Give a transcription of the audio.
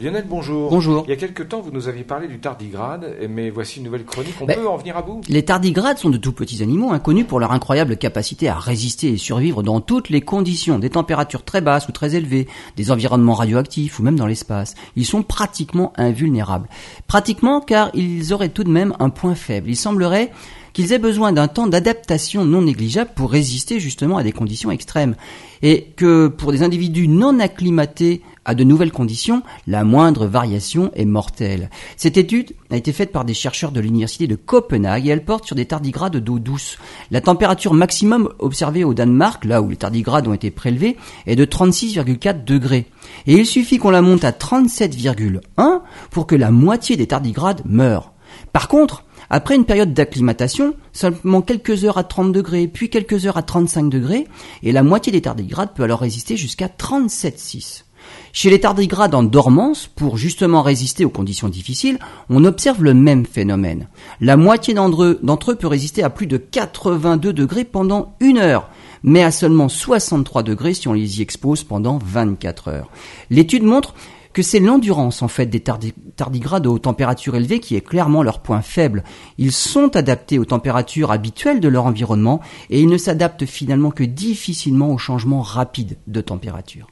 Lionel, bonjour. Bonjour. Il y a quelques temps, vous nous aviez parlé du tardigrade, mais voici une nouvelle chronique. On Ben, peut en venir à bout? Les tardigrades sont de tout petits animaux inconnus pour leur incroyable capacité à résister et survivre dans toutes les conditions, des températures très basses ou très élevées, des environnements radioactifs ou même dans l'espace. Ils sont pratiquement invulnérables. Pratiquement car ils auraient tout de même un point faible. Il semblerait qu'ils aient besoin d'un temps d'adaptation non négligeable pour résister justement à des conditions extrêmes. Et que pour des individus non acclimatés à de nouvelles conditions, la moindre variation est mortelle. Cette étude a été faite par des chercheurs de l'université de Copenhague et elle porte sur des tardigrades d'eau douce. La température maximum observée au Danemark, là où les tardigrades ont été prélevés, est de 36,4 degrés. Et il suffit qu'on la monte à 37,1 pour que la moitié des tardigrades meurent. Par contre, après une période d'acclimatation, seulement quelques heures à 30 degrés, puis quelques heures à 35 degrés, et la moitié des tardigrades peut alors résister jusqu'à 37,6. Chez les tardigrades en dormance, pour justement résister aux conditions difficiles, on observe le même phénomène. La moitié d'entre eux, peut résister à plus de 82 degrés pendant une heure, mais à seulement 63 degrés si on les y expose pendant 24 heures. L'étude montre que c'est l'endurance en fait des tardi- tardigrades aux températures élevées qui est clairement leur point faible. Ils sont adaptés aux températures habituelles de leur environnement et ils ne s'adaptent finalement que difficilement aux changements rapides de température.